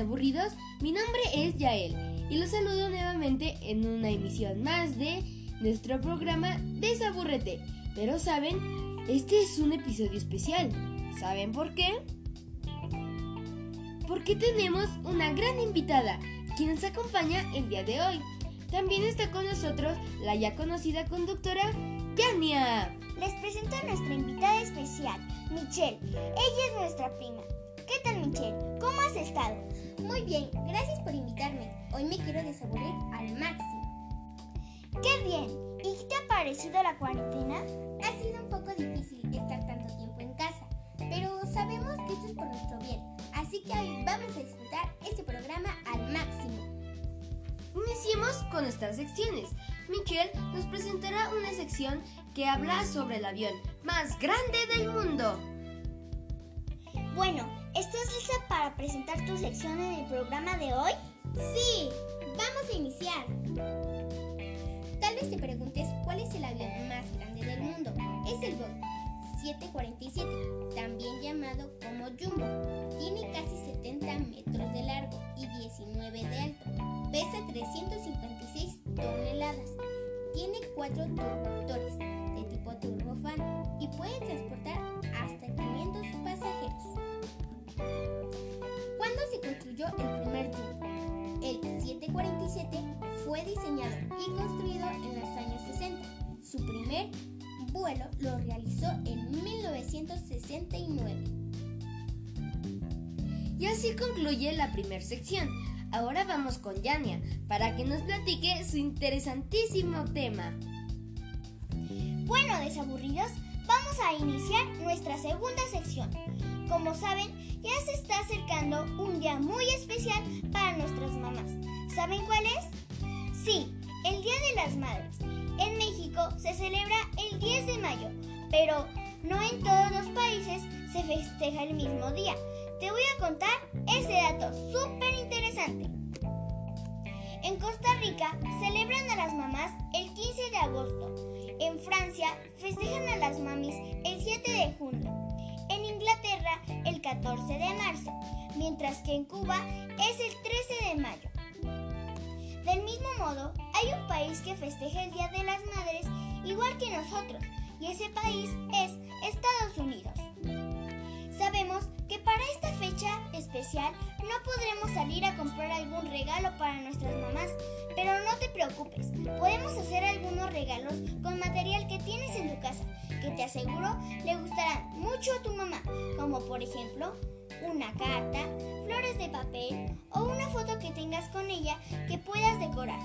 desaburridos, mi nombre es Yael y los saludo nuevamente en una emisión más de nuestro programa Desaburrete. Pero saben, este es un episodio especial. ¿Saben por qué? Porque tenemos una gran invitada, quien nos acompaña el día de hoy. También está con nosotros la ya conocida conductora Yania. Les presento a nuestra invitada especial, Michelle. Ella es nuestra prima. ¿Qué tal Michelle? ¿Cómo has estado? Muy bien, gracias por invitarme. Hoy me quiero desaburrir al máximo. ¡Qué bien! ¿Y qué te ha parecido la cuarentena? Ha sido un poco difícil estar tanto tiempo en casa, pero sabemos que esto es por nuestro bien, así que hoy vamos a disfrutar este programa al máximo. Iniciemos con nuestras secciones. Michelle nos presentará una sección que habla sobre el avión más grande del mundo. Bueno, ¿estás lista para presentar tu sección en el programa de hoy? Sí, vamos a iniciar. Tal vez te preguntes cuál es el avión más grande del mundo. Es el Boeing 747, también llamado como Jumbo. Tiene casi 70 metros de largo y 19 de alto. Pesa 356 toneladas. Tiene cuatro turboctores Fue diseñado y construido en los años 60. Su primer vuelo lo realizó en 1969. Y así concluye la primera sección. Ahora vamos con Yania para que nos platique su interesantísimo tema. Bueno, desaburridos, vamos a iniciar nuestra segunda sección. Como saben, ya se está acercando un día muy especial para nuestras mamás ¿Saben cuál es? Sí, el Día de las Madres. En México se celebra el 10 de mayo, pero no en todos los países se festeja el mismo día. Te voy a contar este dato súper interesante. En Costa Rica celebran a las mamás el 15 de agosto. En Francia festejan a las mamis el 7 de junio. En Inglaterra el 14 de marzo, mientras que en Cuba es el 13 de mayo. Del mismo modo, hay un país que festeja el Día de las Madres igual que nosotros, y ese país es Estados Unidos. Sabemos que para esta fecha especial no podremos salir a comprar algún regalo para nuestras mamás, pero no te preocupes, podemos hacer algunos regalos con material que tienes en tu casa, que te aseguro le gustarán mucho a tu mamá, como por ejemplo una carta, flores de papel o una foto que tengas con ella que puedas decorar.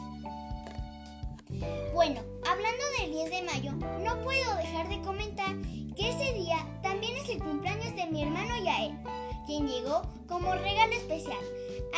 Bueno, hablando del 10 de mayo, no puedo dejar de comentar que ese día también es el cumpleaños de mi hermano Yael, quien llegó como regalo especial.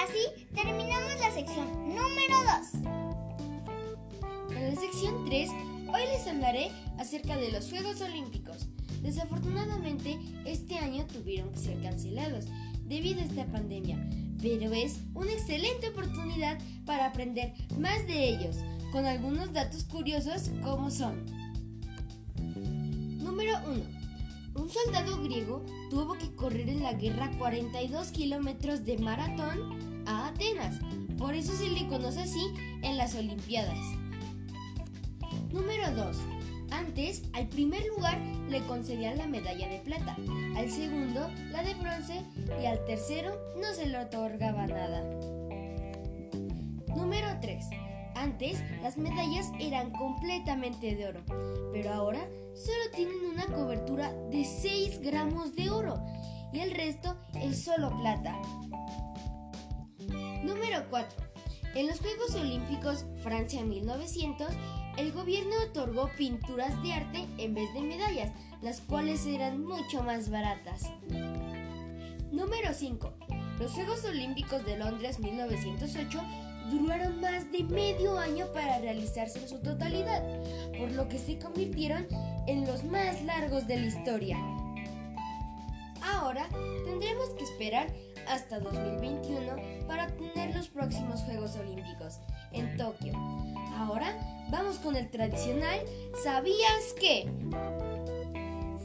Así terminamos la sección número 2. En la sección 3, hoy les hablaré acerca de los Juegos Olímpicos. Desafortunadamente, este año tuvieron que ser cancelados debido a esta pandemia, pero es una excelente oportunidad para aprender más de ellos, con algunos datos curiosos como son. Número 1. Un soldado griego tuvo que correr en la guerra 42 kilómetros de maratón a Atenas, por eso se le conoce así en las Olimpiadas. Número 2. Antes, al primer lugar le concedían la medalla de plata, al segundo la de bronce y al tercero no se le otorgaba nada. Número 3. Antes las medallas eran completamente de oro, pero ahora solo tienen una cobertura de 6 gramos de oro y el resto es solo plata. Número 4. En los Juegos Olímpicos Francia 1900, el gobierno otorgó pinturas de arte en vez de medallas, las cuales eran mucho más baratas. Número 5. Los Juegos Olímpicos de Londres 1908 duraron más de medio año para realizarse en su totalidad, por lo que se convirtieron en los más largos de la historia. Ahora tendremos que esperar hasta 2021 para tener los próximos Juegos Olímpicos en Tokio. Ahora vamos con el tradicional ¿Sabías qué?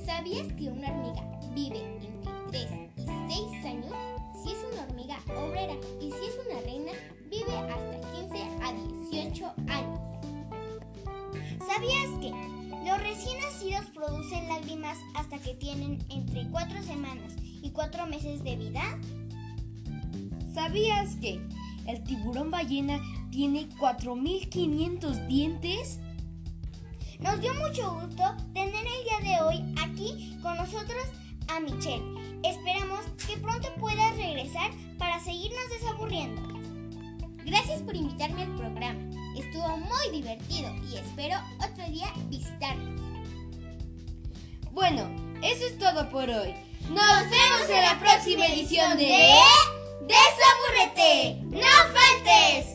¿Sabías que una hormiga vive entre 3 y 6 años? si es una hormiga obrera y si es una reina, vive hasta 15 a 18 años. ¿Sabías que los recién nacidos producen lágrimas hasta que tienen entre 4 semanas y 4 meses de vida? ¿Sabías que el tiburón ballena tiene 4.500 dientes? Nos dio mucho gusto tener el día de hoy aquí con nosotros a Michelle. Esperamos que pronto puedas regresar para seguirnos desaburriendo. Gracias por invitarme al programa. Estuvo muy divertido y espero otro día visitarnos. Bueno, eso es todo por hoy. Nos vemos en la próxima edición de... ¡Desaburrete! ¡No faltes!